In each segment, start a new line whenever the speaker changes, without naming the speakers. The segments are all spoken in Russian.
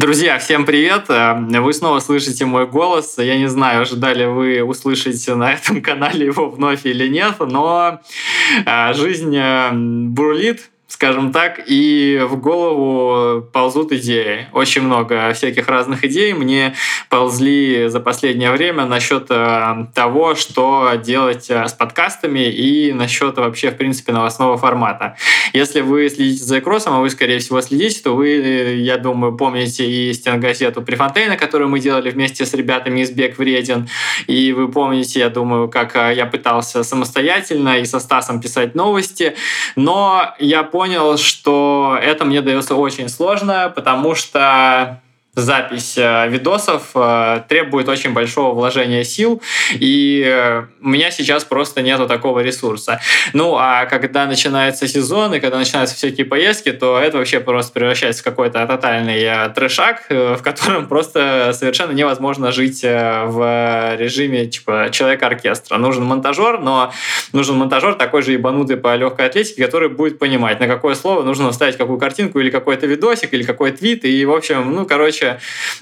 Друзья, всем привет! Э, вы снова слышите мой голос. Я не знаю, ожидали вы услышать на этом канале его вновь или нет, но э, жизнь э, бурлит, скажем так, и в голову ползут идеи. Очень много всяких разных идей мне ползли за последнее время насчет э, того, что делать э, с подкастами и насчет вообще, в принципе, новостного формата. Если вы следите за Экросом, а вы, скорее всего, следите, то вы, я думаю, помните и стенгазету Префонтейна, которую мы делали вместе с ребятами из Бег Вреден, и вы помните, я думаю, как э, я пытался самостоятельно и со Стасом писать новости, но я понял, понял, что это мне дается очень сложно, потому что запись э, видосов э, требует очень большого вложения сил, и э, у меня сейчас просто нету такого ресурса. Ну, а когда начинается сезон, и когда начинаются всякие поездки, то это вообще просто превращается в какой-то тотальный трешак, в котором просто совершенно невозможно жить в режиме типа человека-оркестра. Нужен монтажер, но нужен монтажер такой же ебанутый по легкой атлетике, который будет понимать, на какое слово нужно вставить какую картинку или какой-то видосик, или какой твит, и, в общем, ну, короче,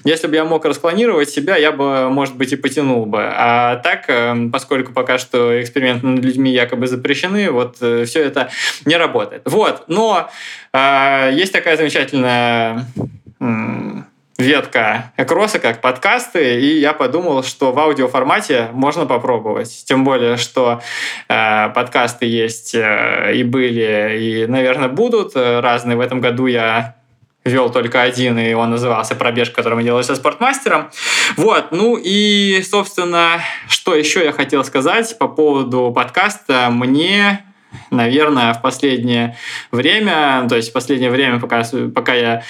если бы я мог распланировать себя, я бы, может быть, и потянул бы. А так, э, поскольку пока что эксперименты над людьми якобы запрещены, вот э, все это не работает. Вот, но э, есть такая замечательная ветка Экроса как подкасты, и я подумал, что в аудиоформате можно попробовать. Тем более, что э, подкасты есть э, и были, и, наверное, будут разные. В этом году я вел только один, и он назывался «Пробежка», который мы делали со спортмастером. Вот, ну и, собственно, что еще я хотел сказать по поводу подкаста. Мне наверное, в последнее время, то есть в последнее время, пока, пока я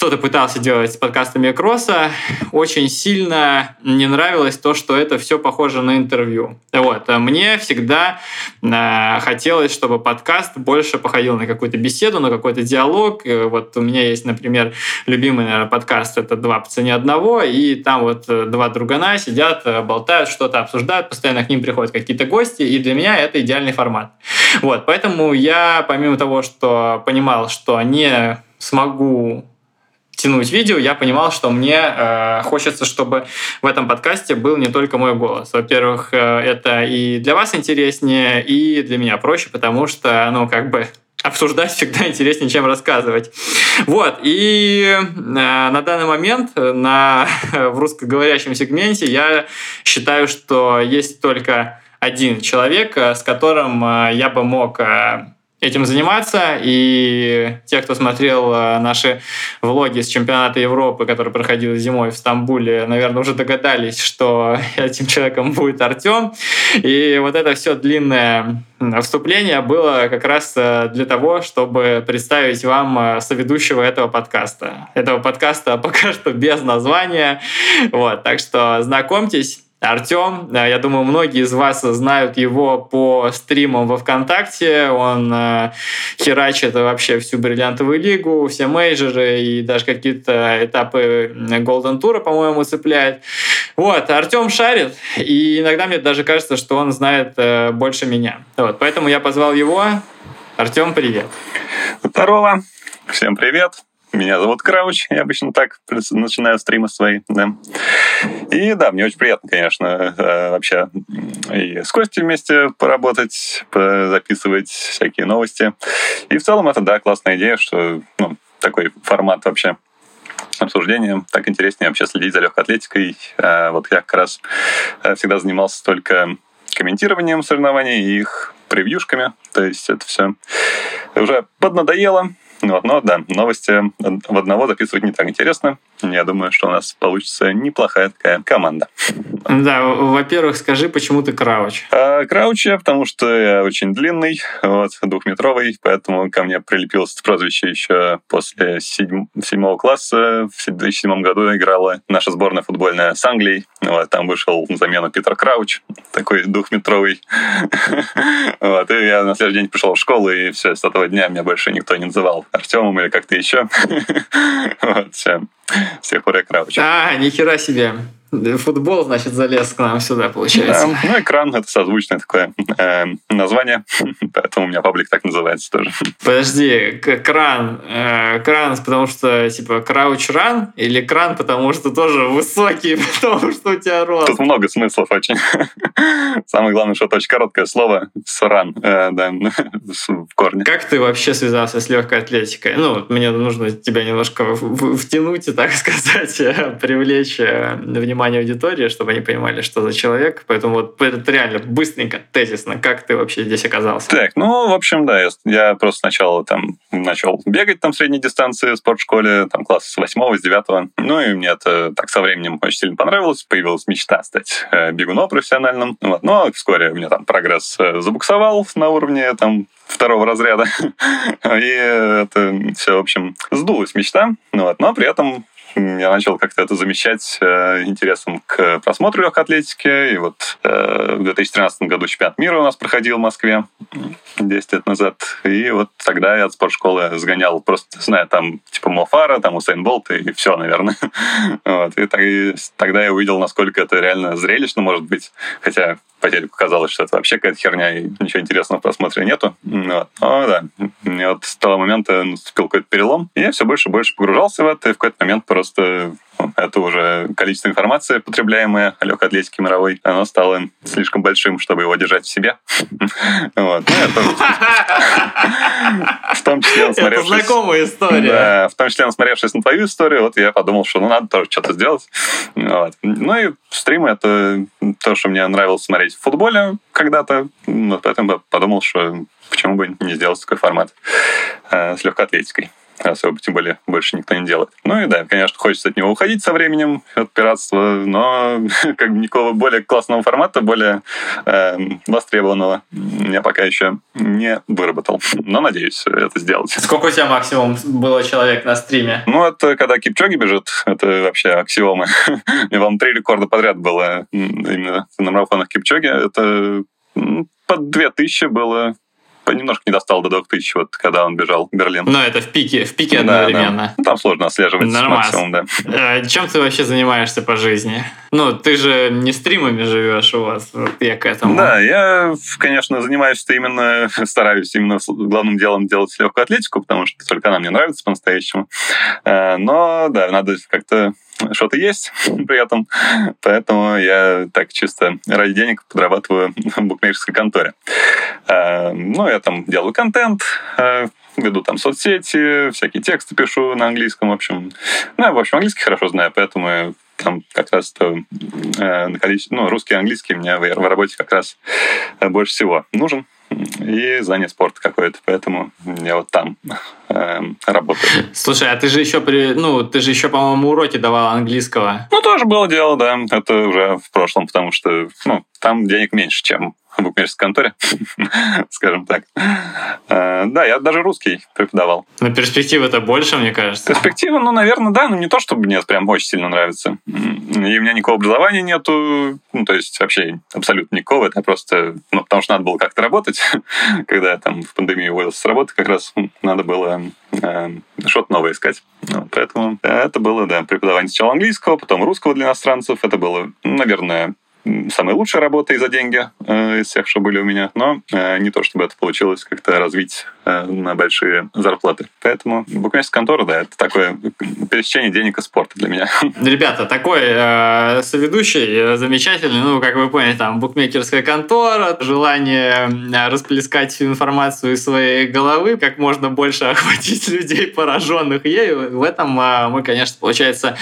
что-то пытался делать с подкастами Кросса, очень сильно не нравилось то, что это все похоже на интервью. Вот. А мне всегда э, хотелось, чтобы подкаст больше походил на какую-то беседу, на какой-то диалог. Вот у меня есть, например, любимый, наверное, подкаст это «Два по цене одного», и там вот э, два другана сидят, э, болтают, что-то обсуждают, постоянно к ним приходят какие-то гости, и для меня это идеальный формат. Вот, поэтому я, помимо того, что понимал, что не смогу тянуть видео, я понимал, что мне э, хочется, чтобы в этом подкасте был не только мой голос. Во-первых, э, это и для вас интереснее, и для меня проще, потому что, ну, как бы обсуждать всегда интереснее, чем рассказывать. Вот, и э, на данный момент на, в русскоговорящем сегменте я считаю, что есть только один человек, э, с которым э, я бы мог э, этим заниматься. И те, кто смотрел наши влоги с чемпионата Европы, который проходил зимой в Стамбуле, наверное, уже догадались, что этим человеком будет Артем. И вот это все длинное вступление было как раз для того, чтобы представить вам соведущего этого подкаста. Этого подкаста пока что без названия. Вот, так что знакомьтесь. Артем, я думаю, многие из вас знают его по стримам во ВКонтакте. Он э, херачит вообще всю бриллиантовую лигу, все мейджоры и даже какие-то этапы Golden Tour, по-моему, цепляет. Вот, Артем шарит, и иногда мне даже кажется, что он знает э, больше меня. Вот, поэтому я позвал его. Артем, привет.
Здорово. Всем привет. Меня зовут Крауч, я обычно так начинаю стримы свои, да. И да, мне очень приятно, конечно, э, вообще и с Костей вместе поработать, записывать всякие новости. И в целом это, да, классная идея, что ну, такой формат вообще обсуждения, так интереснее вообще следить за легкой атлетикой. Э, вот я как раз э, всегда занимался только комментированием соревнований и их превьюшками. То есть это все уже поднадоело. Вот, но да, новости в одного записывать не так интересно. Я думаю, что у нас получится неплохая такая команда.
Да, во-первых, скажи, почему ты крауч?
А, крауч я, потому что я очень длинный, вот, двухметровый, поэтому ко мне прилепилось это прозвище еще после седьм... седьмого класса. В 2007 году играла наша сборная футбольная с Англией. Вот, там вышел на замену Питер Крауч, такой двухметровый. Вот, и я на следующий день пришел в школу, и все, с этого дня меня больше никто не называл Артемом или как-то еще. Вот, все. Пор я крауч.
А, нихера себе. Футбол, значит, залез к нам сюда, получается.
Да, ну, экран — это созвучное такое э, название, поэтому у меня паблик так называется тоже.
Подожди, кран. Э, кран, потому что, типа, крауч ран? Или кран, потому что тоже высокий, потому что у тебя рост?
Тут много смыслов очень. Самое главное, что это очень короткое слово «сран», э, да, в корне.
Как ты вообще связался с легкой атлетикой? Ну, мне нужно тебя немножко втянуть и, так сказать, привлечь э, внимание внимание аудитории, чтобы они понимали, что за человек. Поэтому вот это реально быстренько, тезисно, как ты вообще здесь оказался?
Так, ну, в общем, да, я, я просто сначала там начал бегать там средней дистанции в спортшколе, там класс с восьмого, с девятого. Ну, и мне это так со временем очень сильно понравилось. Появилась мечта стать э, бегуном профессиональным. Вот. Но вскоре у меня там прогресс э, забуксовал на уровне там второго разряда. И это все, в общем, сдулась мечта. Вот. Но при этом я начал как-то это замечать э, интересом к просмотру легкой атлетики. И вот э, в 2013 году чемпионат мира у нас проходил в Москве 10 лет назад. И вот тогда я от спортшколы сгонял, просто зная там типа Мофара, там Усейн Болт и все, наверное. вот. И, и тогда я увидел, насколько это реально зрелищно может быть. Хотя по телеку казалось, что это вообще какая-то херня, и ничего интересного в просмотре нету. Вот. Но да, мне вот с того момента наступил какой-то перелом, и я все больше и больше погружался в это, и в какой-то момент просто это уже количество информации, потребляемое о легкой атлетике мировой, оно стало слишком большим, чтобы его держать в себе. Вот. Ну, в том числе,
насмотревшись... Это знакомая история.
Да, в том числе, насмотревшись на твою историю, вот я подумал, что ну надо тоже что-то сделать. Вот. Ну и стримы — это то, что мне нравилось смотреть в футболе когда-то. Вот поэтому подумал, что почему бы не сделать такой формат э, с легкой атлетикой особо, тем более, больше никто не делает. Ну и да, конечно, хочется от него уходить со временем, от пиратства, но как бы никакого более классного формата, более э, востребованного я пока еще не выработал. Но надеюсь это сделать.
Сколько у тебя максимум было человек на стриме?
Ну, это когда Кипчоги бежит, это вообще аксиомы. Мне вам три рекорда подряд было именно на марафонах Кипчоги. Это под 2000 было немножко не достал до 2000, вот когда он бежал в Берлин.
Но это в пике, в пике да, одновременно. Да.
Ну, там сложно отслеживать Нормально. максимум, да.
Э, чем ты вообще занимаешься по жизни? Ну, ты же не стримами живешь у вас, вот я к этому.
Да, я, конечно, занимаюсь именно, стараюсь именно главным делом делать легкую атлетику, потому что только она мне нравится по-настоящему. Э, но, да, надо как-то что-то есть при этом. Поэтому я так чисто ради денег подрабатываю в букмекерской конторе. Э, ну, я там делаю контент, э, веду там соцсети, всякие тексты пишу на английском, в общем. Ну, я, в общем, английский хорошо знаю, поэтому там как раз то э, ну, русский и английский мне в, в работе как раз больше всего нужен и знание спорта какое-то, поэтому я вот там э, работаю.
Слушай, а ты же еще при, ну, ты же еще, по-моему, уроки давал английского.
Ну, тоже было дело, да. Это уже в прошлом, потому что, ну, там денег меньше, чем букмекерской конторе, скажем так. Э, да, я даже русский преподавал.
Но перспективы это больше, мне кажется.
Перспективы, ну, наверное, да, но не то, чтобы мне прям очень сильно нравится. И у меня никакого образования нету, ну, то есть вообще абсолютно никакого. Это просто, ну, потому что надо было как-то работать. Когда я там в пандемию уволился с работы, как раз надо было э, что-то новое искать. Поэтому это было, да, преподавание сначала английского, потом русского для иностранцев. Это было, наверное, самая лучшая работа и за деньги э, из всех, что были у меня, но э, не то, чтобы это получилось как-то развить э, на большие зарплаты. Поэтому букмекерская контора, да, это такое пересечение денег и спорта для меня.
Ребята, такой э, соведущий замечательный, ну, как вы поняли, там, букмекерская контора, желание расплескать всю информацию из своей головы, как можно больше охватить людей, пораженных ею. В этом э, мы, конечно, получается,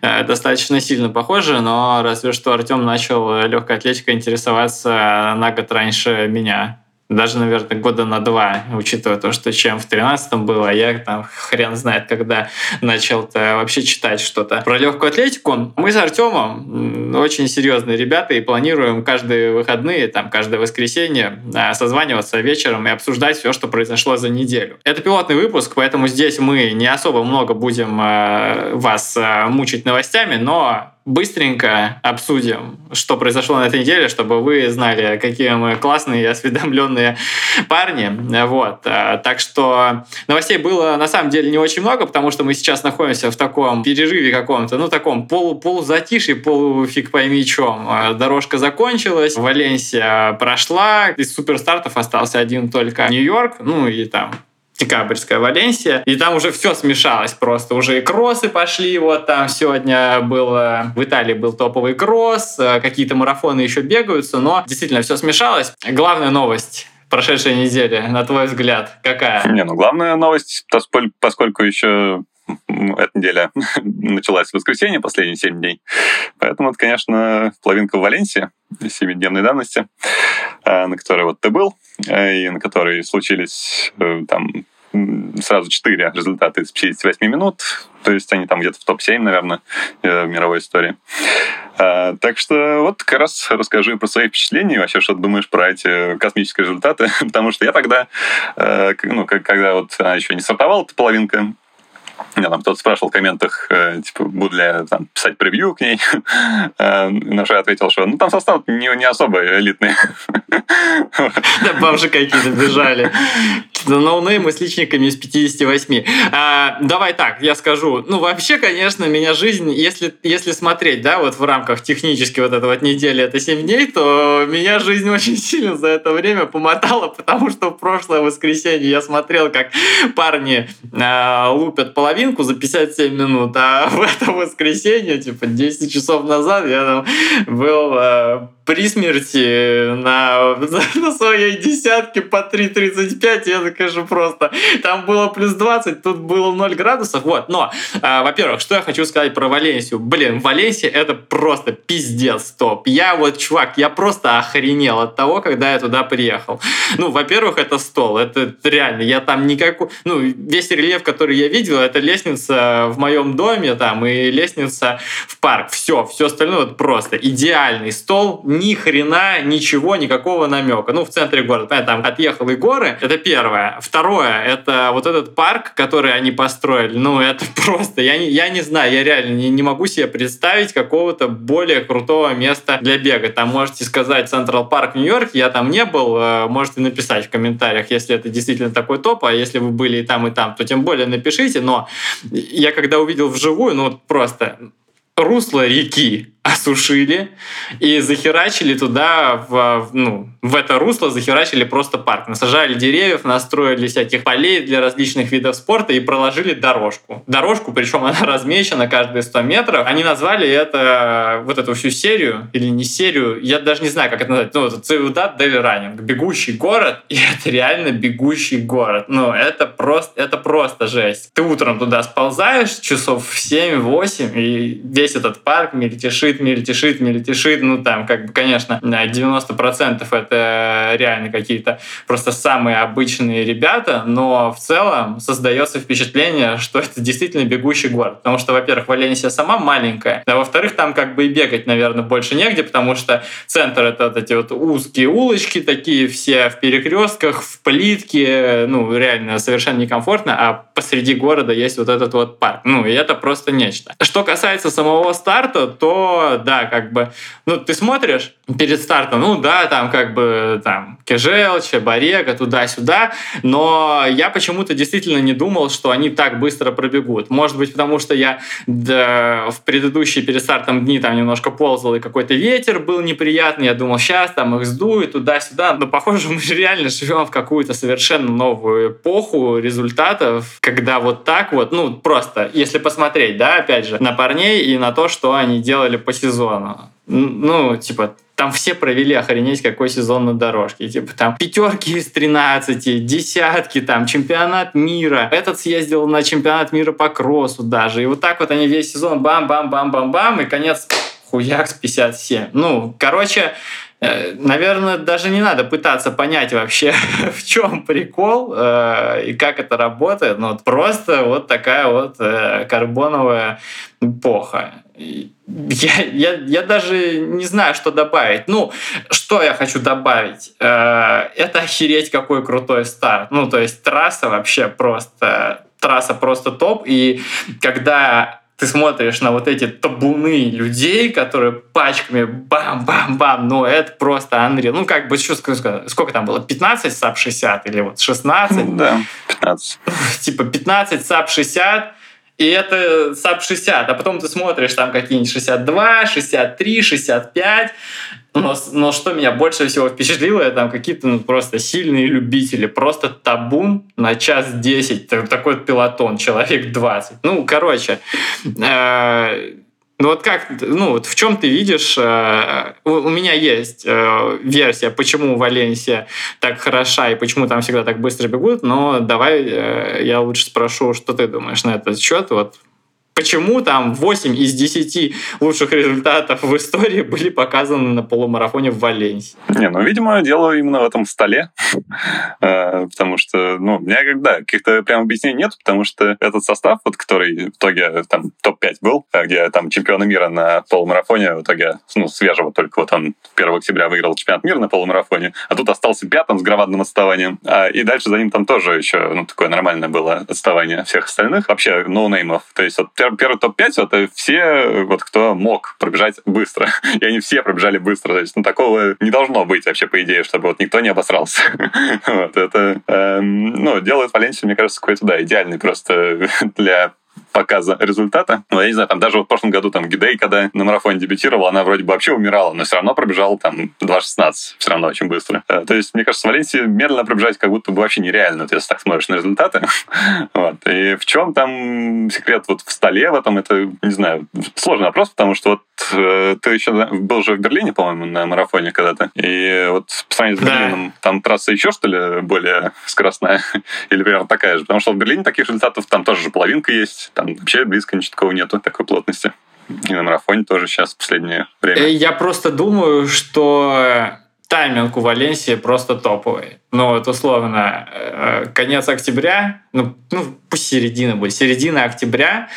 э, достаточно сильно похожи, но разве что Артем начал начал легкой атлетикой интересоваться на год раньше меня даже, наверное, года на два, учитывая то, что чем в тринадцатом было, а я там хрен знает, когда начал вообще читать что-то про легкую атлетику. Мы с Артемом очень серьезные ребята и планируем каждые выходные, там, каждое воскресенье а, созваниваться вечером и обсуждать все, что произошло за неделю. Это пилотный выпуск, поэтому здесь мы не особо много будем вас мучить новостями, но быстренько обсудим, что произошло на этой неделе, чтобы вы знали, какие мы классные и осведомленные парни. Вот. А, так что новостей было на самом деле не очень много, потому что мы сейчас находимся в таком перерыве каком-то, ну, таком полу полузатишье, полуфиг пойми чем. А, дорожка закончилась, Валенсия прошла, из суперстартов остался один только Нью-Йорк, ну и там декабрьская Валенсия, и там уже все смешалось просто. Уже и кроссы пошли, вот там сегодня было, в Италии был топовый кросс, э, какие-то марафоны еще бегаются, но действительно все смешалось. Главная новость прошедшей недели, на твой взгляд, какая?
Не, ну главная новость, поскольку еще эта неделя началась в воскресенье, последние 7 дней. Поэтому это, конечно, половинка в Валенсии, 7-дневной давности, э, на которой вот ты был, э, и на которой случились там сразу четыре результата из 58 минут. То есть они там где-то в топ-7, наверное, э, в мировой истории. А, так что вот как раз расскажи про свои впечатления и вообще, что ты думаешь про эти космические результаты. Потому что я тогда, э, ну, когда вот она еще не стартовала, эта половинка, меня там кто-то спрашивал в комментах, э, типа, буду ли я там, писать превью к ней. Э, на что я ответил, что ну там состав не, не особо элитный.
Да, бомжи какие-то бежали. Ноунеймы с личниками из 58. А, давай так, я скажу. Ну, вообще, конечно, меня жизнь, если, если смотреть, да, вот в рамках технически вот этой вот недели, это 7 дней, то меня жизнь очень сильно за это время помотала, потому что в прошлое воскресенье я смотрел, как парни э, лупят половину половинку за 57 минут, а в это воскресенье, типа 10 часов назад, я там был э, при смерти на, на своей десятке по 3.35, я, конечно, просто... Там было плюс 20, тут было 0 градусов. Вот, но, э, во-первых, что я хочу сказать про Валенсию. Блин, Валенсия — это просто пиздец топ. Я вот, чувак, я просто охренел от того, когда я туда приехал. Ну, во-первых, это стол. Это реально, я там никакой... Ну, весь рельеф, который я видел, это лестница в моем доме там и лестница в парк. Все, все остальное вот просто идеальный стол, ни хрена, ничего, никакого намека. Ну, в центре города, понятно, там отъехал горы, это первое. Второе, это вот этот парк, который они построили, ну, это просто, я не, я не знаю, я реально не, не могу себе представить какого-то более крутого места для бега. Там можете сказать Централ Парк Нью-Йорк, я там не был, э, можете написать в комментариях, если это действительно такой топ, а если вы были и там, и там, то тем более напишите, но я когда увидел вживую, ну, просто русло реки осушили и захерачили туда, в, ну, в это русло захерачили просто парк. Насажали деревьев, настроили всяких полей для различных видов спорта и проложили дорожку. Дорожку, причем она размечена каждые 100 метров. Они назвали это, вот эту всю серию, или не серию, я даже не знаю, как это назвать, ну, Ciudad del Running, бегущий город, и это реально бегущий город. Ну, это просто, это просто жесть. Ты утром туда сползаешь часов в 7-8, и весь этот парк мельтешит мельтешит, мельтешит, мельтешит. Ну, там, как бы, конечно, 90% это реально какие-то просто самые обычные ребята, но в целом создается впечатление, что это действительно бегущий город. Потому что, во-первых, Валенсия сама маленькая, а во-вторых, там как бы и бегать, наверное, больше негде, потому что центр — это вот эти вот узкие улочки такие все в перекрестках, в плитке, ну, реально совершенно некомфортно, а посреди города есть вот этот вот парк. Ну, и это просто нечто. Что касается самого старта, то да, как бы, ну, ты смотришь перед стартом, ну, да, там, как бы, там, Кежел, Чебарега, туда-сюда, но я почему-то действительно не думал, что они так быстро пробегут. Может быть, потому что я да, в предыдущие перед стартом дни там немножко ползал, и какой-то ветер был неприятный, я думал, сейчас там их сдует туда-сюда, но, похоже, мы реально живем в какую-то совершенно новую эпоху результатов, когда вот так вот, ну, просто, если посмотреть, да, опять же, на парней и на то, что они делали по сезону. Ну, типа, там все провели охренеть какой сезон на дорожке. Типа там пятерки из 13, десятки, там чемпионат мира. Этот съездил на чемпионат мира по кроссу даже. И вот так вот они весь сезон бам-бам-бам-бам-бам, и конец хуяк с 57. Ну, короче, э, Наверное, даже не надо пытаться понять вообще, в чем прикол э, и как это работает. Но просто вот такая вот э, карбоновая эпоха я, я, я даже не знаю, что добавить. Ну, что я хочу добавить? Э, это охереть какой крутой старт. Ну, то есть трасса вообще просто... Трасса просто топ. И когда ты смотришь на вот эти табуны людей, которые пачками бам-бам-бам, ну это просто Unreal. Ну как бы, что сказать, сколько там было, 15 sub 60 или вот 16?
Да, 15.
Типа 15 sub 60, и это sub 60, а потом ты смотришь там какие-нибудь 62, 63, 65, но, но что меня больше всего впечатлило, это там какие-то ну, просто сильные любители, просто табун на час 10, такой пелотон, человек 20. Ну, короче, э, ну вот как, ну вот в чем ты видишь, э, у, у меня есть э, версия, почему Валенсия так хороша и почему там всегда так быстро бегут, но давай э, я лучше спрошу, что ты думаешь на этот счет, вот почему там 8 из 10 лучших результатов в истории были показаны на полумарафоне в Валенсии?
Не, ну, видимо, дело именно в этом столе, э, потому что, ну, у меня когда каких-то прям объяснений нет, потому что этот состав, вот, который в итоге там топ-5 был, э, где там чемпионы мира на полумарафоне, в итоге, ну, свежего только вот он 1 октября выиграл чемпионат мира на полумарафоне, а тут остался пятым с громадным отставанием, а, и дальше за ним там тоже еще, ну, такое нормальное было отставание всех остальных, вообще ноунеймов, то есть вот первый топ-5 это все, вот кто мог пробежать быстро. И они все пробежали быстро. То есть, ну, такого не должно быть вообще, по идее, чтобы вот никто не обосрался. вот это, эм, ну, делает Валенсию, мне кажется, какой-то, да, идеальный просто для показа результата. Ну, я не знаю, там даже в прошлом году там Гидей, когда на марафоне дебютировала, она вроде бы вообще умирала, но все равно пробежала там 2.16, все равно очень быстро. Э, то есть, мне кажется, в Валенсии медленно пробежать как будто бы вообще нереально, вот, если так смотришь на результаты. вот. И в чем там секрет вот в столе в этом, это, не знаю, сложный вопрос, потому что вот э, ты еще был уже в Берлине, по-моему, на марафоне когда-то, и вот по сравнению с Берлином, да. там трасса еще, что ли, более скоростная? Или примерно такая же? Потому что в Берлине таких результатов там тоже же половинка есть, там вообще близко ничего такого нету, такой плотности. И на марафоне тоже сейчас в последнее время. Э,
я просто думаю, что тайминг у Валенсии просто топовый. Ну, вот условно, э, конец октября, ну, ну середина будет, середина октября,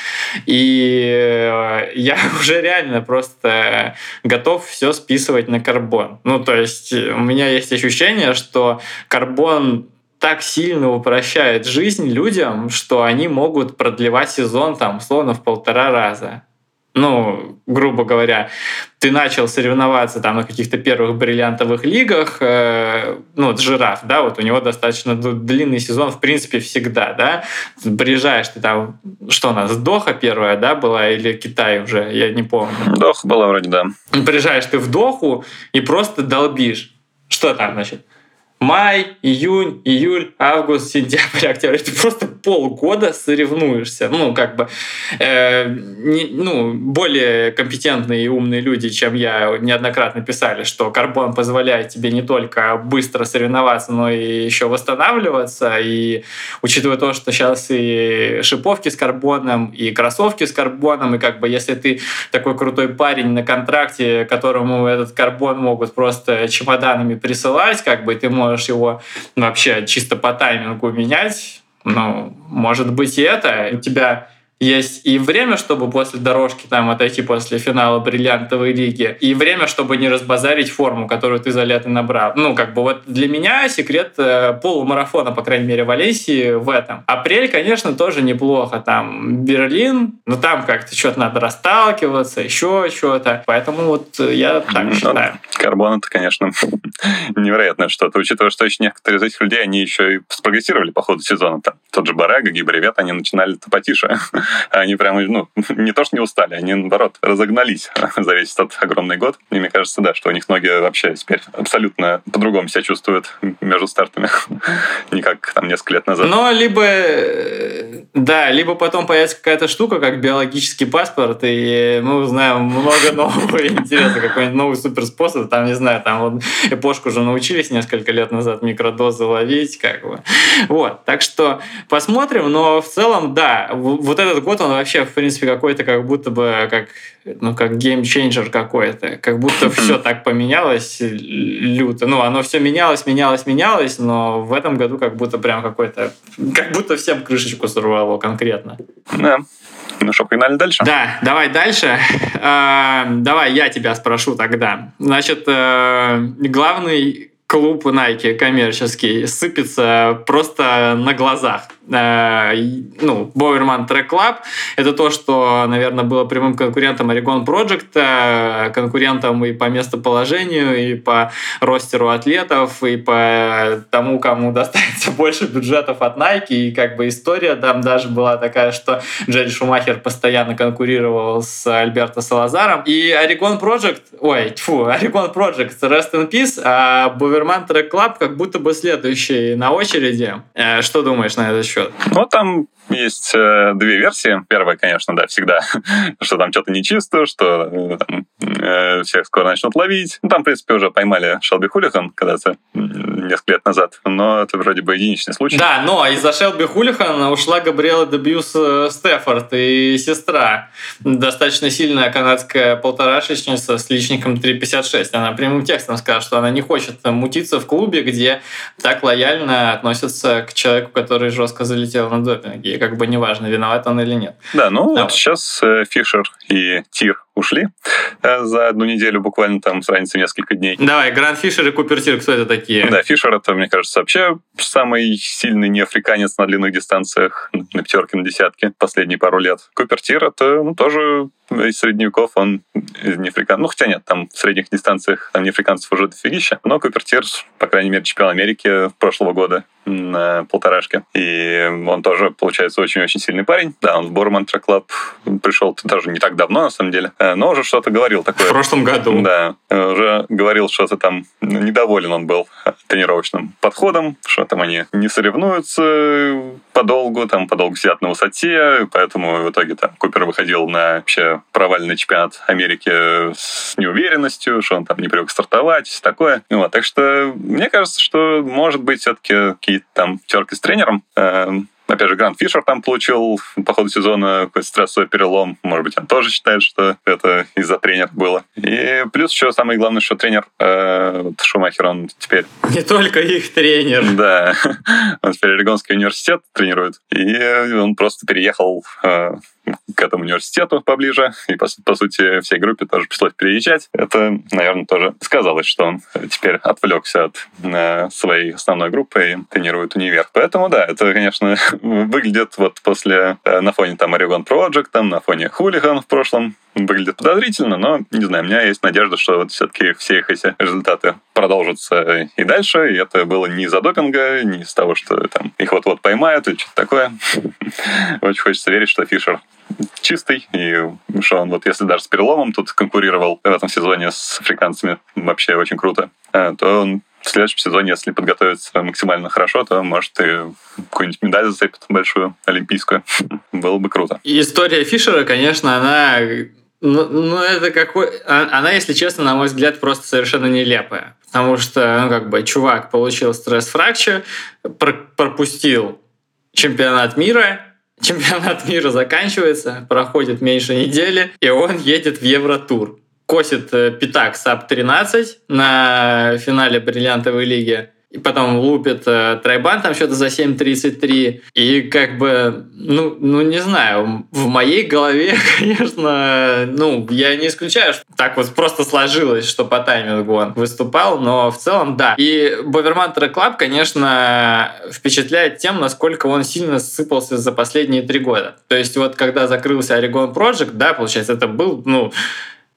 и э, я уже реально просто готов все списывать на карбон. Ну, то есть у меня есть ощущение, что карбон так сильно упрощает жизнь людям, что они могут продлевать сезон там условно в полтора раза. Ну, грубо говоря, ты начал соревноваться там на каких-то первых бриллиантовых лигах, э, ну, вот жираф, да, вот у него достаточно длинный сезон, в принципе, всегда, да, приезжаешь ты там, что у нас, Доха первая, да, была, или Китай уже, я не помню.
Доха была вроде, да.
Приезжаешь ты в Доху и просто долбишь. Что там, значит? Май, июнь, июль, август, сентябрь, октябрь. Ты просто полгода соревнуешься. Ну, как бы, э, не, ну, более компетентные и умные люди, чем я, неоднократно писали, что карбон позволяет тебе не только быстро соревноваться, но и еще восстанавливаться. И учитывая то, что сейчас и шиповки с карбоном, и кроссовки с карбоном, и как бы если ты такой крутой парень на контракте, которому этот карбон могут просто чемоданами присылать, как бы ты можешь можешь его вообще чисто по таймингу менять. Ну, может быть и это. У тебя есть и время, чтобы после дорожки там отойти после финала бриллиантовой лиги, и время, чтобы не разбазарить форму, которую ты за лето набрал. Ну, как бы вот для меня секрет э, полумарафона, по крайней мере, Валенсии в этом. Апрель, конечно, тоже неплохо. Там Берлин, но там как-то что-то надо расталкиваться, еще что-то. Поэтому вот я так ну, считаю.
Карбон это, конечно, невероятное что-то, учитывая, что еще некоторые из этих людей, они еще и спрогрессировали по ходу сезона. Там, тот же Барага, Гибревет, они начинали-то потише. Они прямо, ну, не то, что не устали, они, наоборот, разогнались за весь этот огромный год. И мне кажется, да, что у них ноги вообще теперь абсолютно по-другому себя чувствуют между стартами. Не как там несколько лет назад.
Но либо, да, либо потом появится какая-то штука, как биологический паспорт, и мы узнаем много нового интереса, какой-нибудь новый суперспособ, там, не знаю, там вот EPO шку уже научились несколько лет назад микродозы ловить, как бы. Вот, так что посмотрим, но в целом, да, вот этот год, он вообще, в принципе, какой-то как будто бы как, ну, как game changer какой-то. Как будто все так поменялось люто. Ну, оно все менялось, менялось, менялось, но в этом году как будто прям какой-то... Как будто всем крышечку сорвало конкретно.
Да. Ну что, погнали дальше?
Да, давай дальше. Э, давай я тебя спрошу тогда. Значит, э, главный клуб Nike коммерческий сыпется просто на глазах. Э, ну, Bowerman Track Club. Это то, что, наверное, было прямым конкурентом Oregon Project, э, конкурентом и по местоположению, и по ростеру атлетов, и по тому, кому достанется больше бюджетов от Nike. И как бы история там даже была такая, что Джерри Шумахер постоянно конкурировал с Альберто Салазаром. И Oregon Project, ой, тьфу, Oregon Project, Rest in Peace, а Bowerman Track Club как будто бы следующий на очереди. Э, что думаешь на этот счет?
Ну, там есть э, две версии. Первая, конечно, да, всегда, что там что-то нечисто, что э, э, всех скоро начнут ловить. Ну, там, в принципе, уже поймали Шелби Хулихан когда-то несколько лет назад, но это вроде бы единичный случай.
Да, но из-за Шелби Хулихана ушла Габриэла Дебьюс э, Стефорд и сестра. Достаточно сильная канадская полторашечница с личником 3.56. Она прямым текстом сказала, что она не хочет мутиться в клубе, где так лояльно относятся к человеку, который жестко залетел на допинге и как бы неважно, виноват он или нет.
Да, ну а. вот сейчас э, Фишер и Тир ушли э, за одну неделю, буквально там с разницей несколько дней.
Давай, Гранд Фишер и Купер Тир, кто это такие?
Да, Фишер это, мне кажется, вообще самый сильный неафриканец на длинных дистанциях, на пятерке, на десятке последние пару лет. Купер Тир это ну, тоже из средневеков, он из неафриканцев. Ну, хотя нет, там в средних дистанциях там неафриканцев уже дофигища. Но Купер Тир, по крайней мере, чемпион Америки прошлого года на полторашке. И он тоже, получается, очень-очень сильный парень. Да, он в Борман Track Club пришел даже не так давно, на самом деле. Э, но уже что-то говорил такое.
В прошлом году.
Да, уже говорил что-то там, недоволен он был тренировочным подходом, что там они не соревнуются подолгу, там подолгу сидят на высоте, поэтому в итоге там Купер выходил на вообще провальный чемпионат Америки с неуверенностью, что он там не привык стартовать, такое. Вот, так что мне кажется, что может быть все-таки какие-то там терки с тренером. Опять же, Грант Фишер там получил по ходу сезона какой-то стрессовый перелом. Может быть, он тоже считает, что это из-за тренера было. И плюс еще самое главное, что тренер э, Шумахер, он теперь...
Не только их тренер.
Да. Он теперь Орегонский университет тренирует. И он просто переехал э, к этому университету поближе, и, по, по сути, всей группе тоже пришлось переезжать. Это, наверное, тоже сказалось, что он теперь отвлекся от э, своей основной группы и тренирует универ. Поэтому, да, это, конечно, выглядит вот после, э, на фоне там Oregon Project, там, на фоне Хулиган в прошлом, выглядит подозрительно, но, не знаю, у меня есть надежда, что вот все-таки все их эти результаты продолжатся и дальше, и это было не из-за допинга, не из-за того, что там их вот-вот поймают или что-то такое. Очень хочется верить, что Фишер чистый, и что он вот если даже с переломом тут конкурировал в этом сезоне с африканцами, вообще очень круто, э, то он в следующем сезоне, если подготовиться максимально хорошо, то, может, и какую-нибудь медаль зацепит большую, олимпийскую. Было бы круто.
История Фишера, конечно, она ну, ну, это какой... А, она, если честно, на мой взгляд, просто совершенно нелепая. Потому что, ну, как бы, чувак получил стресс-фракчер, пропустил чемпионат мира, чемпионат мира заканчивается, проходит меньше недели, и он едет в Евротур. Косит э, пятак sub-13 на финале бриллиантовой лиги и потом лупит э, Трайбан там что-то за 7.33. И как бы, ну, ну, не знаю, в моей голове, конечно, ну, я не исключаю, что так вот просто сложилось, что по таймингу он выступал, но в целом, да. И Bowerman Club, конечно, впечатляет тем, насколько он сильно сыпался за последние три года. То есть вот когда закрылся Oregon Project, да, получается, это был, ну,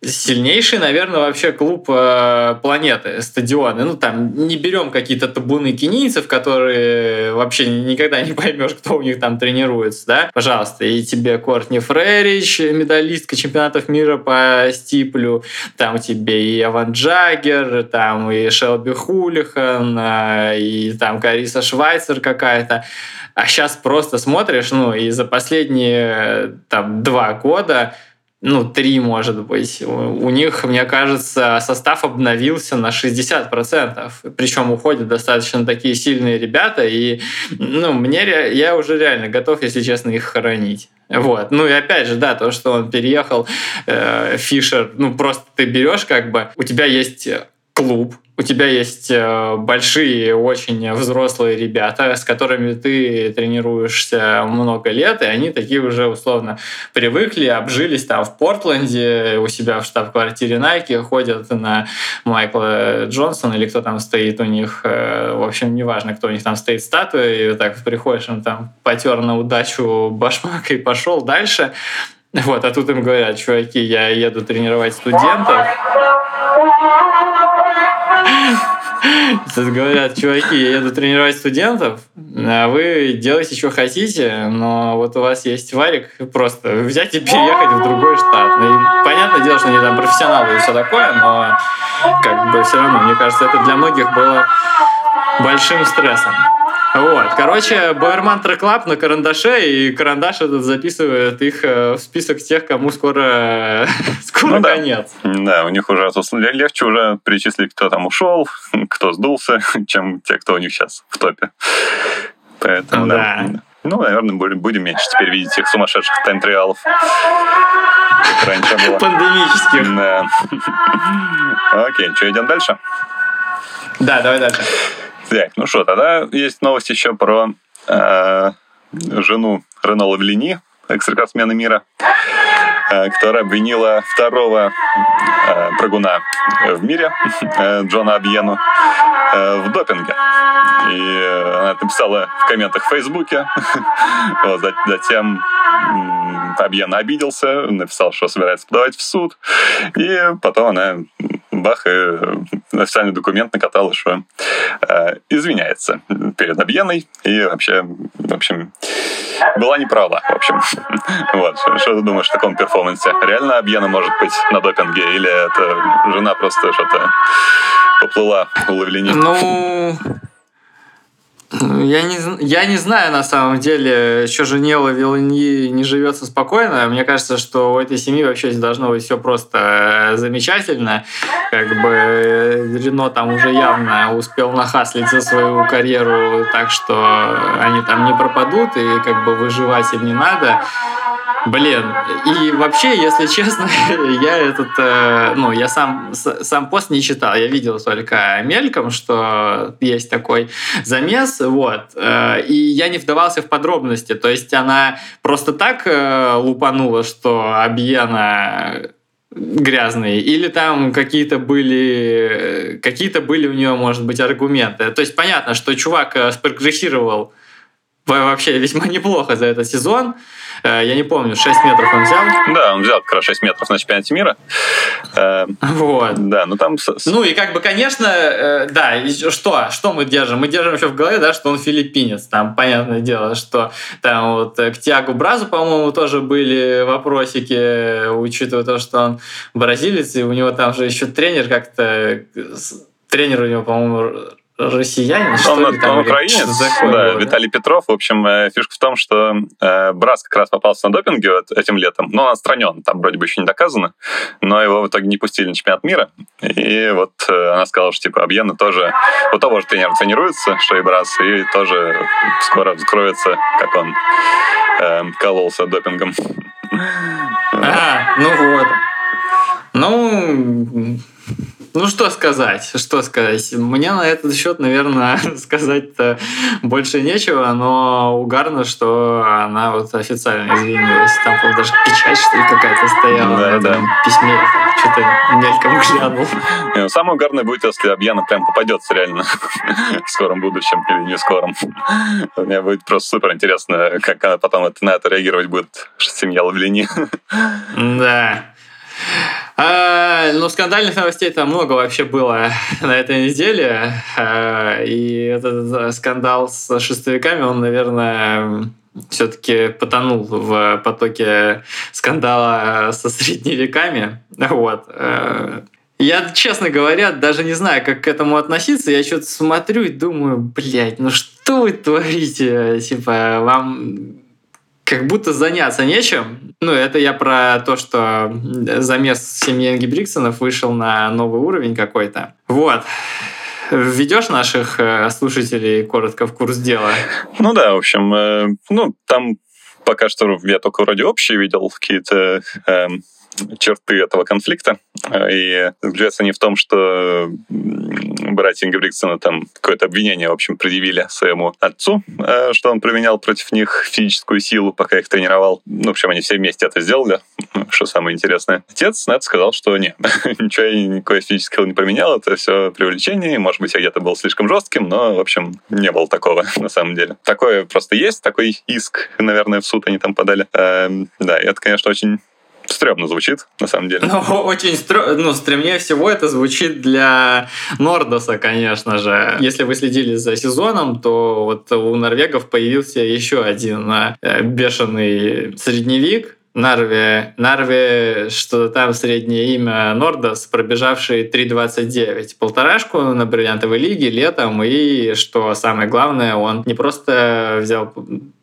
сильнейший, наверное, вообще клуб э, планеты, стадионы. Ну, там не берем какие-то табуны кенийцев, которые вообще никогда не поймешь, кто у них там тренируется, да? Пожалуйста, и тебе Кортни Фрерич, медалистка чемпионатов мира по стиплю, там тебе и Аван Джаггер, там и Шелби Хулихан, э, и там Кариса Швайцер какая-то. А сейчас просто смотришь, ну, и за последние там два года ну, три, может быть. У них, мне кажется, состав обновился на 60%. Причем уходят достаточно такие сильные ребята, и ну, мне, я уже реально готов, если честно, их хоронить. Вот. Ну и опять же, да, то, что он переехал, э, Фишер, ну просто ты берешь как бы, у тебя есть клуб, у тебя есть э, большие, очень взрослые ребята, с которыми ты тренируешься много лет, и они такие уже условно привыкли, обжились там в Портленде, у себя в штаб-квартире Nike, ходят на Майкла Джонсона или кто там стоит у них. Э, в общем, неважно, кто у них там стоит статуя, и так приходишь, он там потер на удачу башмак и пошел дальше. Вот, а тут им говорят, чуваки, я еду тренировать студентов. Тут говорят, чуваки, я еду тренировать студентов, а вы делайте, что хотите, но вот у вас есть варик, просто взять и переехать в другой штат. Ну, и понятное дело, что они там профессионалы и все такое, но как бы все равно, мне кажется, это для многих было большим стрессом. Вот. Короче, Bowerman Club на карандаше, и карандаш этот записывает их э, в список тех, кому скоро, скоро ну, конец.
Да. да, у них уже легче уже перечислить, кто там ушел, кто сдулся, чем те, кто у них сейчас в топе. Поэтому, да. да. Ну, наверное, будем меньше теперь видеть этих сумасшедших тайм-триалов.
Раньше было. Пандемических.
Да. Окей, что, идем дальше?
Да, давай дальше.
Так, ну что, тогда есть новость еще про э, жену Рено Лавлини, экс-рекордсмена мира, э, которая обвинила второго э, прыгуна в мире, э, Джона Абьену, э, в допинге. И она написала в комментах в Фейсбуке. вот, затем Абьен обиделся, написал, что собирается подавать в суд. И потом она бах, и э, официальный документ накатал, что э, извиняется перед Объеной и вообще, в общем, была неправа, в общем. вот. Что ты думаешь о таком перформансе? Реально Объена может быть на допинге или это жена просто что-то поплыла у Лавлини?
Ну, я не, я не знаю, на самом деле, что Женела Вилани не живется спокойно. Мне кажется, что у этой семьи вообще должно быть все просто э, замечательно. Как бы э, Рено там уже явно успел нахаслить за свою карьеру так, что они там не пропадут, и как бы выживать им не надо. Блин, и вообще, если честно, я этот, э, ну, я сам, сам пост не читал, я видел только мельком, что есть такой замес, вот, э, и я не вдавался в подробности, то есть она просто так э, лупанула, что Абьена грязный, или там какие-то были, какие-то были у нее, может быть, аргументы. То есть понятно, что чувак спрогрессировал вообще весьма неплохо за этот сезон, Э, я не помню, 6 метров он взял?
Да, он взял как раз 6 метров на чемпионате мира.
Э, вот.
Да, ну там...
Ну и как бы, конечно, э, да, что, что мы держим? Мы держим еще в голове, да, что он филиппинец. Там, понятное дело, что там вот к Тиагу Бразу, по-моему, тоже были вопросики, учитывая то, что он бразилец, и у него там же еще тренер как-то тренер у него, по-моему, россиянин,
что он, ли, там, он украинец, такое да, было, Виталий да? Петров. В общем, э, фишка в том, что э, Брас как раз попался на допинге вот этим летом, но он отстранен, там вроде бы еще не доказано, но его в итоге не пустили на чемпионат мира. И вот э, она сказала, что типа Абьена тоже, у того же тренера тренируется, что и Брас, и тоже скоро вскроется, как он э, кололся допингом.
А, ну вот. Ну, ну, что сказать, что сказать. Мне на этот счет, наверное, сказать-то больше нечего, но угарно, что она вот официально извинилась. Там, по даже печать, что ли, какая-то стояла да, на этом да. письме. Что-то мельком глянул.
Ну, самое угарное будет, если Объяна прям попадется реально в скором будущем или не скором. Мне будет просто супер интересно, как она потом на это реагировать будет семья Лавлини.
Да. А, ну, скандальных новостей там много вообще было на этой неделе. А, и этот скандал с шестовиками, он, наверное, все-таки потонул в потоке скандала со средневеками. Вот. А, я, честно говоря, даже не знаю, как к этому относиться. Я что-то смотрю и думаю, блядь, ну что вы творите? Типа, вам как будто заняться нечем. Ну, это я про то, что замес семьи Энги Бриксонов вышел на новый уровень какой-то. Вот. Введешь наших э, слушателей коротко в курс дела?
Ну да, в общем, э, ну там пока что я только вроде общие видел какие-то эм, черты этого конфликта. И заключается не в том, что братья Ингебригтсона там какое-то обвинение, в общем, предъявили своему отцу, э, что он применял против них физическую силу, пока их тренировал. Ну, в общем, они все вместе это сделали, что самое интересное. Отец это сказал, что нет, ничего я никакой физической не применял, это все привлечение, может быть, я где-то был слишком жестким, но, в общем, не было такого на самом деле. Такое просто есть, такой иск, наверное, в суд они там подали. Эм, да, и это, конечно, очень стрёмно звучит, на самом деле.
Ну, очень стр... ну, стремнее всего это звучит для Нордоса, конечно же. Если вы следили за сезоном, то вот у норвегов появился еще один э, бешеный средневик, Нарве, Нарве, что там среднее имя Нордос, пробежавший 3.29. Полторашку на бриллиантовой лиге летом, и, что самое главное, он не просто взял,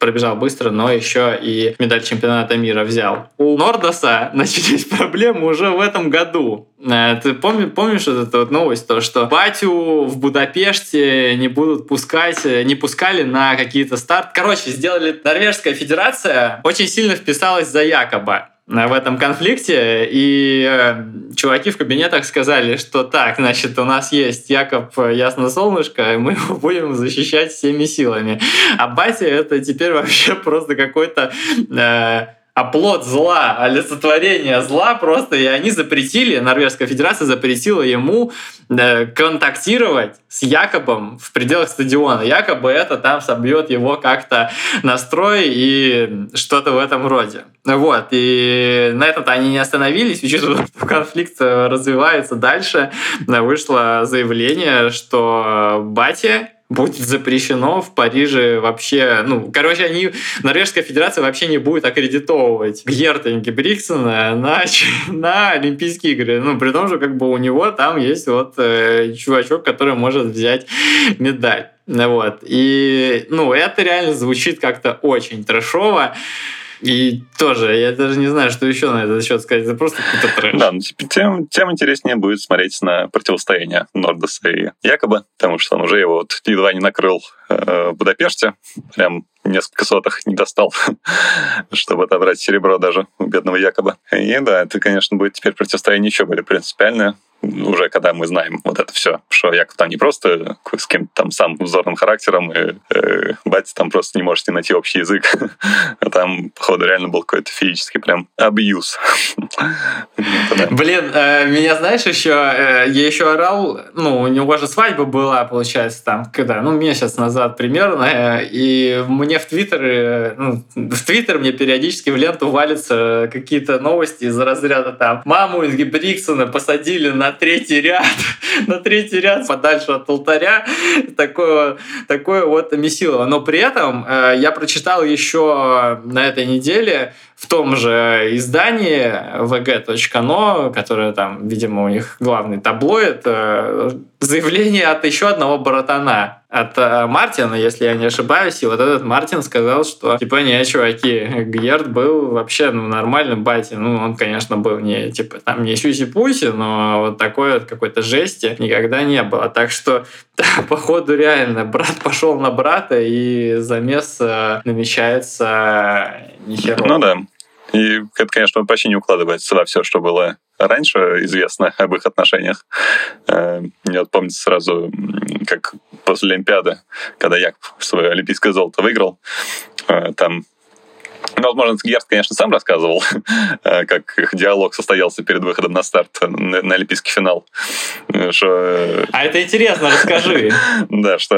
пробежал быстро, но еще и медаль чемпионата мира взял. У Нордоса начались проблемы уже в этом году. Э, ты помни, помнишь вот эту вот новость, то, что батю в Будапеште не будут пускать, э, не пускали на какие-то старт. Короче, сделали Норвежская федерация, очень сильно вписалась за якобы в этом конфликте, и э, чуваки в кабинетах сказали, что так, значит, у нас есть Якоб Ясно Солнышко, и мы его будем защищать всеми силами. А батя это теперь вообще просто какой-то э, оплот зла, олицетворение зла просто, и они запретили, Норвежская Федерация запретила ему э, контактировать с Якобом в пределах стадиона. Якобы это там собьет его как-то настрой и что-то в этом роде. Вот, и на этом-то они не остановились, учитывая, что конфликт развивается дальше, вышло заявление, что Бати будет запрещено в Париже вообще, ну, короче, они, Норвежская Федерация вообще не будет аккредитовывать Герта Ингебриксона на, на Олимпийские игры. Ну, при том, что как бы у него там есть вот э, чувачок, который может взять медаль. Вот. И, ну, это реально звучит как-то очень трэшово. И тоже, я даже не знаю, что еще на этот счет сказать. Это просто какой-то трэш.
Да, ну, типа, тем, тем интереснее будет смотреть на противостояние Нордоса и Якоба, потому что он уже его вот едва не накрыл э, в Будапеште. Прям несколько сотых не достал, чтобы отобрать серебро даже у бедного Якоба. И да, это, конечно, будет теперь противостояние еще более принципиальное уже когда мы знаем вот это все, что Яков там не просто с кем-то там самым взорным характером, и э, батя там просто не можете найти общий язык, а там, походу, реально был какой-то физический прям абьюз.
Блин, э, меня знаешь еще, э, я еще орал, ну, у него же свадьба была, получается, там, когда, ну, месяц назад примерно, и мне в Твиттер, э, ну, в Твиттер мне периодически в ленту валятся какие-то новости из разряда там, маму из Гибриксона посадили на третий ряд, на третий ряд подальше от алтаря, такое, такое вот месилово. Но при этом э, я прочитал еще на этой неделе в том же издании vg.no, которое там, видимо, у них главный таблоид, э, заявление от еще одного братана, от э, Мартина, если я не ошибаюсь. И вот этот Мартин сказал, что типа, не, чуваки, Гьерд был вообще ну, нормальным батей. Ну, он, конечно, был не типа там не сюси-пуси, но вот такой вот какой-то жести никогда не было. Так что, походу, реально, брат пошел на брата, и замес э, намечается нехерово.
Ну да. И это, конечно, вообще не укладывается во все, что было раньше известно об их отношениях. Э, мне вот помнится сразу, как после Олимпиады, когда Яков свое олимпийское золото выиграл, э, там ну, возможно, Герст, конечно, сам рассказывал, э, как их диалог состоялся перед выходом на старт на, на Олимпийский финал.
Э, что... Э, а это интересно, расскажи.
Да, что...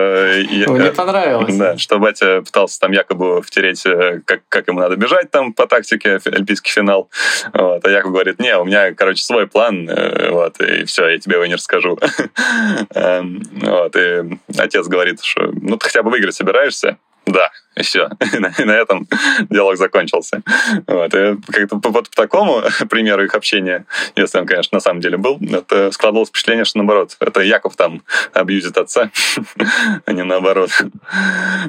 Мне понравилось.
Да, что батя пытался там якобы втереть, как, как ему надо бежать там по тактике Олимпийский финал. Вот, а Яков говорит, не, у меня, короче, свой план, вот, и все, я тебе его не расскажу. Эм, вот, и отец говорит, что ну ты хотя бы выиграть собираешься? Да, и все. И на, и на этом диалог закончился. Вот. И как-то по, по, по такому примеру их общения, если он, конечно, на самом деле был, это складывалось впечатление, что наоборот, это Яков там абьюзит отца, а не наоборот.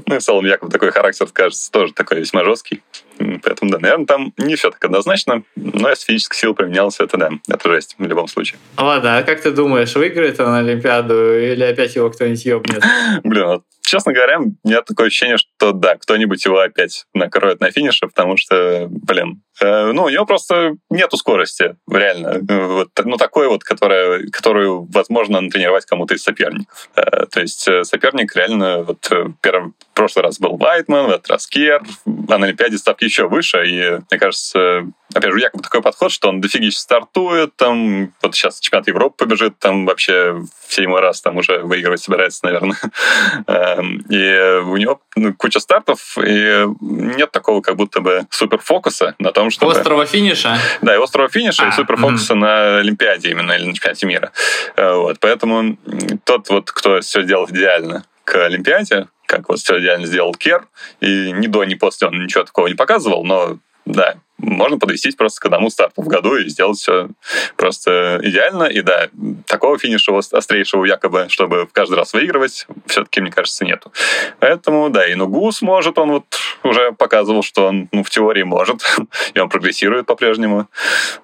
Ну и в целом Яков такой характер, кажется, тоже такой весьма жесткий. Поэтому, да, наверное, там не все так однозначно, но если физическая сила применялась, это да, это жесть в любом случае.
Ладно, а как ты думаешь, выиграет он Олимпиаду или опять его кто-нибудь ёбнет?
Блин, честно говоря, у меня такое ощущение, что да, кто-нибудь его опять накроет на финише, потому что, блин, ну, у него просто нету скорости, реально. Вот, ну, такой вот, которая, которую возможно натренировать кому-то из соперников. Э, то есть э, соперник реально, вот первый, в прошлый раз был Вайтман, в этот раз Кер, а на Олимпиаде ставки еще выше, и, мне кажется, опять же, якобы такой подход, что он дофигища стартует, там, вот сейчас чемпионат Европы побежит, там вообще в седьмой раз там уже выигрывать собирается, наверное. Эм, и у него ну, куча стартов, и нет такого как будто бы суперфокуса на том, что...
Острого финиша?
Да, и острого финиша, а, и суперфокуса угу. на Олимпиаде именно, или на чемпионате мира. Э, вот, поэтому тот вот, кто все сделал идеально к Олимпиаде, как вот все идеально сделал Кер, и ни до, ни после он ничего такого не показывал, но да, можно подвестись просто к одному старту в году и сделать все просто идеально. И да, такого финиша острейшего якобы, чтобы каждый раз выигрывать, все-таки, мне кажется, нету. Поэтому, да, и Нугус может, он вот уже показывал, что он ну, в теории может, и он прогрессирует по-прежнему.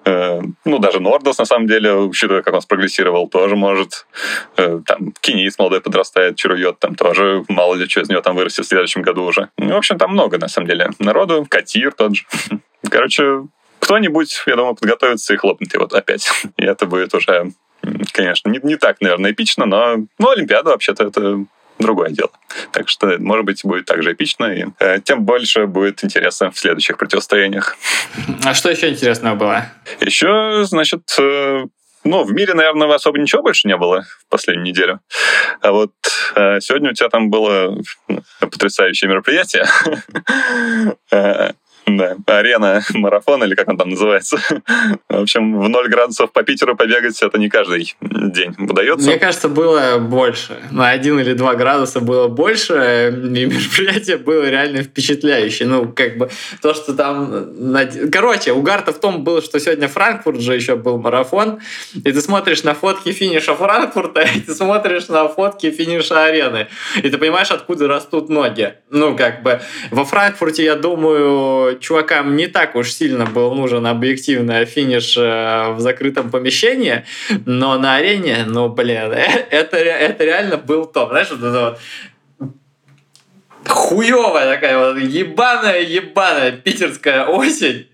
Э, ну, даже Нордос, на самом деле, учитывая, как он спрогрессировал, тоже может. Э, там Кинис молодой подрастает, чарует, там тоже мало ли что из него там вырастет в следующем году уже. Ну, в общем, там много, на самом деле, народу. Катир тот же. Короче, кто-нибудь, я думаю, подготовится и хлопнет его опять. И это будет уже, конечно, не, не так, наверное, эпично, но ну, Олимпиада вообще-то это другое дело. Так что, может быть, будет также эпично, и э, тем больше будет интереса в следующих противостояниях.
А что еще интересного было?
Еще, значит, э, ну, в мире, наверное, особо ничего больше не было в последнюю неделю. А вот э, сегодня у тебя там было потрясающее мероприятие. Да, арена, марафон или как он там называется. В общем, в 0 градусов по Питеру побегать это не каждый день удается.
Мне кажется, было больше. На 1 или 2 градуса было больше, и мероприятие было реально впечатляющее. Ну, как бы то, что там... Короче, угар-то в том был, что сегодня Франкфурт же еще был марафон, и ты смотришь на фотки финиша Франкфурта, и ты смотришь на фотки финиша арены, и ты понимаешь, откуда растут ноги. Ну, как бы во Франкфурте, я думаю, чувакам не так уж сильно был нужен объективный финиш э, в закрытом помещении, но на арене, ну, блин, это, это реально был топ. Знаешь, вот это вот хуевая такая вот ебаная-ебаная питерская осень.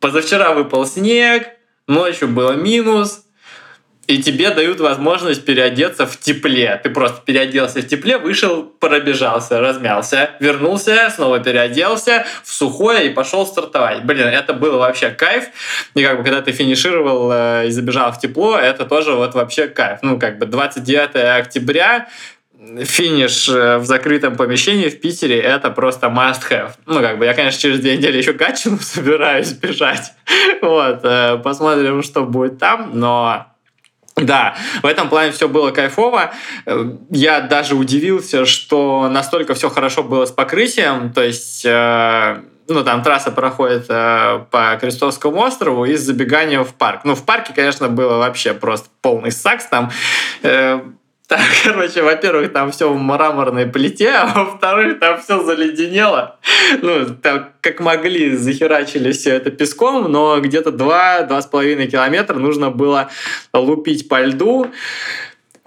Позавчера выпал снег, ночью было минус, и тебе дают возможность переодеться в тепле. Ты просто переоделся в тепле, вышел, пробежался, размялся, вернулся, снова переоделся в сухое и пошел стартовать. Блин, это было вообще кайф. И как бы когда ты финишировал э, и забежал в тепло, это тоже вот вообще кайф. Ну, как бы 29 октября, финиш э, в закрытом помещении в Питере это просто must have. Ну, как бы я, конечно, через две недели еще Гатчину собираюсь бежать. Вот, э, посмотрим, что будет там, но да, в этом плане все было кайфово. Я даже удивился, что настолько все хорошо было с покрытием. То есть, э, ну, там трасса проходит э, по Крестовскому острову и с забеганием в парк. Ну, в парке, конечно, было вообще просто полный сакс. Там э, там, короче, во-первых, там все в мраморной плите, а во-вторых, там все заледенело. Ну, там, как могли, захерачили все это песком, но где-то 2-2,5 километра нужно было лупить по льду.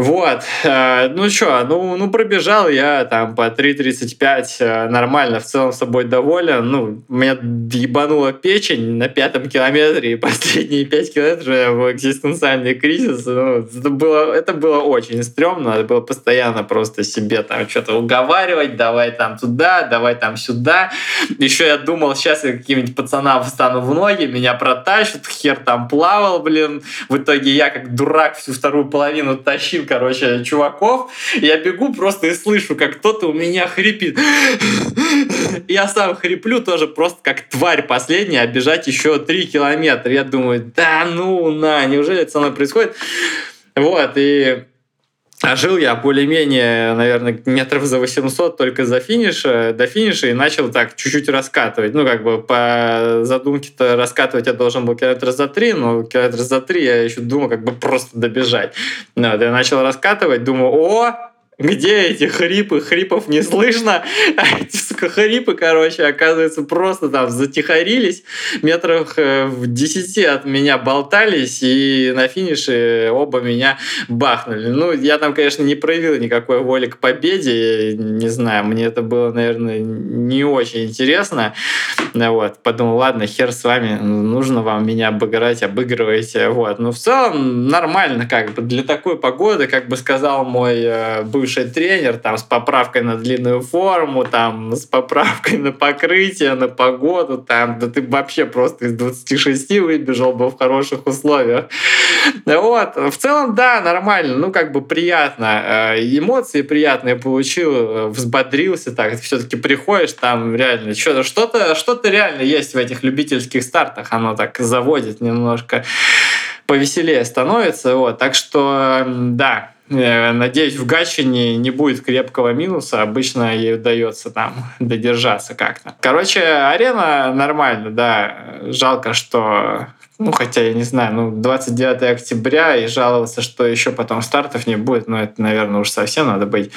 Вот. Э, ну что, ну, ну пробежал я там по 3.35 э, нормально, в целом с собой доволен. Ну, меня ебанула печень на пятом километре, и последние пять километров в экзистенциальный кризис. Ну, это, было, это было очень стрёмно, надо было постоянно просто себе там что-то уговаривать, давай там туда, давай там сюда. Еще я думал, сейчас я каким-нибудь пацанам встану в ноги, меня протащат, хер там плавал, блин. В итоге я как дурак всю вторую половину тащил короче, чуваков. Я бегу просто и слышу, как кто-то у меня хрипит. Я сам хриплю тоже просто как тварь последняя, а бежать еще три километра. Я думаю, да ну на, неужели это со мной происходит? Вот, и а жил я более-менее, наверное, метров за 800 только за финиша, до финиша и начал так чуть-чуть раскатывать. Ну, как бы по задумке-то раскатывать я должен был километр за три, но километр за три я еще думал как бы просто добежать. Вот, я начал раскатывать, думаю, о, где эти хрипы? Хрипов не слышно. А эти, сука, хрипы, короче, оказывается, просто там затихарились. Метрах э, в десяти от меня болтались, и на финише оба меня бахнули. Ну, я там, конечно, не проявил никакой воли к победе. Не знаю, мне это было, наверное, не очень интересно. Вот. Подумал, ладно, хер с вами, нужно вам меня обыграть, обыгрывайте. Вот. Но в целом нормально, как бы для такой погоды, как бы сказал мой э, бывший тренер, там с поправкой на длинную форму, там с поправкой на покрытие, на погоду, там, да ты вообще просто из 26 выбежал бы в хороших условиях. Вот. В целом, да, нормально, ну, как бы приятно. Э, эмоции приятные получил, э, взбодрился так. Все-таки приходишь, там реально что-то, что-то, что-то реально есть в этих любительских стартах. Оно так заводит немножко повеселее становится. Вот. Так что, да, Надеюсь, в Гатчине не будет крепкого минуса. Обычно ей удается там додержаться как-то. Короче, арена нормально, да. Жалко, что ну, хотя, я не знаю, ну, 29 октября и жаловаться, что еще потом стартов не будет, ну, это, наверное, уж совсем надо быть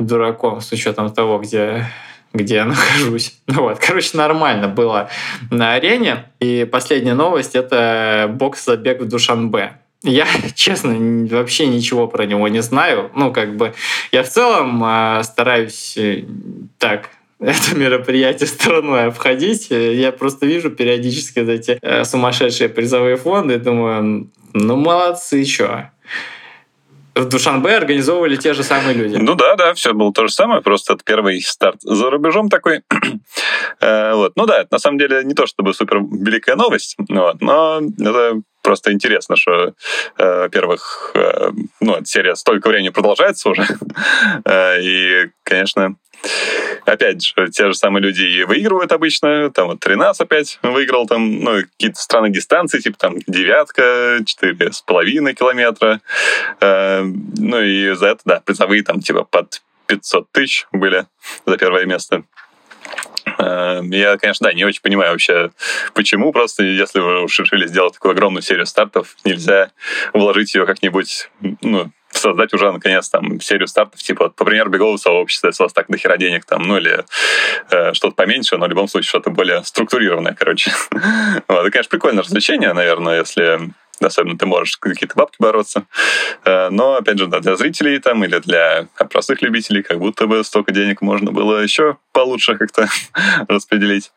дураком с учетом того, где где я нахожусь. Вот, короче, нормально было на арене. И последняя новость — это бокс-забег в Душанбе. Я, честно, вообще ничего про него не знаю. Ну, как бы, я в целом э, стараюсь э, так это мероприятие стороной обходить. Я просто вижу периодически эти э, сумасшедшие призовые фонды и думаю, ну молодцы, что в Душанбе организовывали те же самые люди.
Ну да, да, все было то же самое, просто это первый старт за рубежом такой. Э, вот. Ну да, это на самом деле не то чтобы супер великая новость, вот, но это просто интересно, что, э, во-первых, э, ну, эта серия столько времени продолжается уже, и, конечно, опять же, те же самые люди и выигрывают обычно. Там вот 13 опять выиграл, там, ну, какие-то странные дистанции, типа там девятка, четыре с половиной километра. Э, ну и за это, да, призовые там типа под 500 тысяч были за первое место. Э, я, конечно, да, не очень понимаю вообще, почему. Просто если вы уж решили сделать такую огромную серию стартов, нельзя вложить ее как-нибудь, ну, создать уже, наконец, там, серию стартов, типа, по примеру, бегового сообщества, если у вас так дохера денег, там, ну, или э, что-то поменьше, но в любом случае что-то более структурированное, короче. вот, это, конечно, прикольное развлечение, наверное, если особенно ты можешь какие-то бабки бороться. Э, но, опять же, да, для зрителей там или для простых любителей как будто бы столько денег можно было еще получше как-то распределить.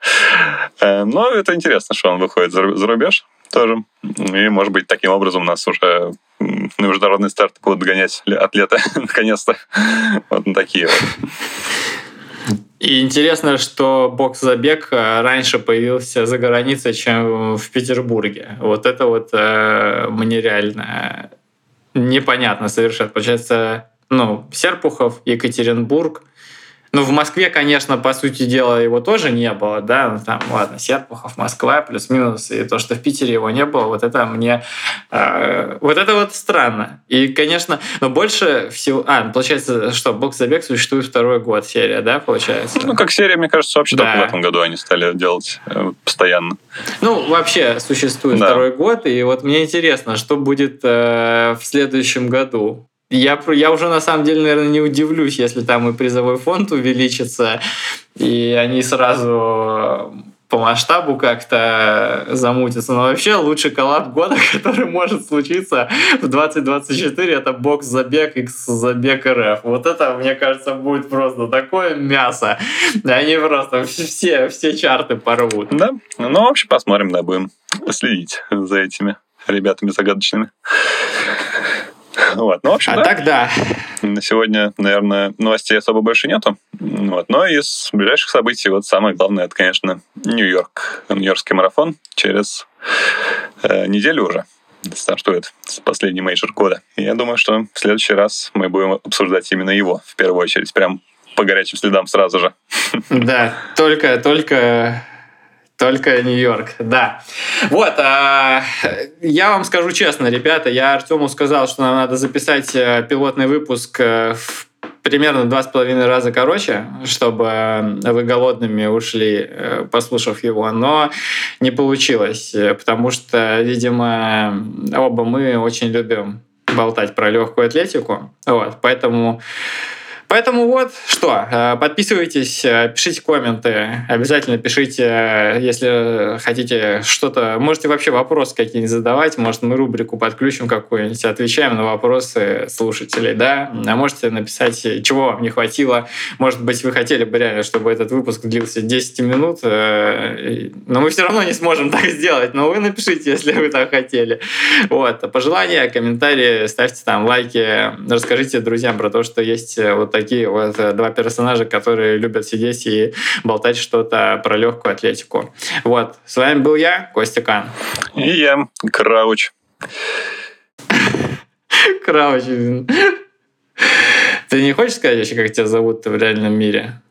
Э, но это интересно, что он выходит за рубеж тоже. И, может быть, таким образом нас уже на международный старт будут гонять атлеты наконец-то. Вот на такие вот.
И интересно, что бокс-забег э, раньше появился за границей, чем в Петербурге. Вот это вот э, мне реально непонятно совершенно. Получается, ну, Серпухов, Екатеринбург, ну, в Москве, конечно, по сути дела, его тоже не было, да, ну, там, ладно, Серпухов, Москва, плюс-минус, и то, что в Питере его не было, вот это мне, э, вот это вот странно. И, конечно, но больше всего, а, получается, что бокс-забег существует второй год, серия, да, получается?
Ну, как серия, мне кажется, вообще да. только в этом году они стали делать э, постоянно.
Ну, вообще существует да. второй год, и вот мне интересно, что будет э, в следующем году. Я, я уже на самом деле, наверное, не удивлюсь, если там и призовой фонд увеличится, и они сразу по масштабу как-то замутятся. Но вообще лучший коллаб года, который может случиться в 2024, это бокс забег X забег РФ. Вот это, мне кажется, будет просто такое мясо. Они просто все, все чарты порвут.
Да, ну, в общем, посмотрим, да, будем следить за этими ребятами загадочными. Вот. Ну, в общем,
а
да.
так да.
На сегодня, наверное, новостей особо больше нету. Вот. Но из ближайших событий, вот самое главное, это, конечно, Нью-Йорк. Нью-Йоркский марафон через э, неделю уже стартует последний major года. И я думаю, что в следующий раз мы будем обсуждать именно его в первую очередь, прям по горячим следам сразу же.
Да, только, только только Нью-Йорк, да. Вот, а, я вам скажу честно, ребята, я Артему сказал, что нам надо записать э, пилотный выпуск э, в примерно два с половиной раза короче, чтобы вы голодными ушли, э, послушав его, но не получилось, потому что, видимо, оба мы очень любим болтать про легкую атлетику, вот, поэтому Поэтому вот что, э, подписывайтесь, э, пишите комменты, обязательно пишите, если хотите что-то, можете вообще вопросы какие-нибудь задавать, может мы рубрику подключим какую-нибудь, отвечаем на вопросы слушателей, да, а можете написать, чего вам не хватило, может быть, вы хотели бы реально, чтобы этот выпуск длился 10 минут, э, но мы все равно не сможем так сделать, но вы напишите, если вы так хотели. Вот, пожелания, комментарии, ставьте там лайки, расскажите друзьям про то, что есть вот такие вот два персонажа, которые любят сидеть и болтать что-то про легкую атлетику. Вот, с вами был я, Костя Кан.
И я, Крауч.
Крауч. Ты не хочешь сказать вообще, как тебя зовут в реальном мире?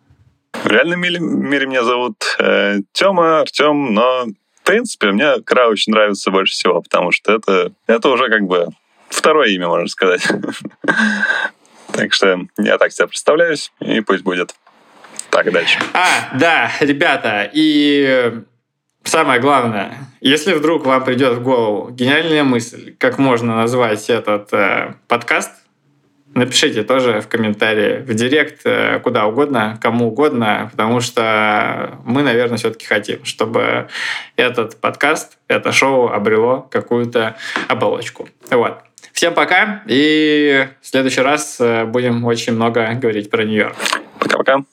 В реальном мире, мире меня зовут э, Тёма, Артем, но в принципе мне Крауч нравится больше всего, потому что это, это уже как бы второе имя, можно сказать. Так что я так себя представляюсь, и пусть будет так дальше.
А, да, ребята, и самое главное, если вдруг вам придет в голову гениальная мысль, как можно назвать этот э, подкаст, Напишите тоже в комментарии, в директ, э, куда угодно, кому угодно, потому что мы, наверное, все-таки хотим, чтобы этот подкаст, это шоу обрело какую-то оболочку. Вот. Всем пока, и в следующий раз э, будем очень много говорить про Нью-Йорк.
Пока-пока.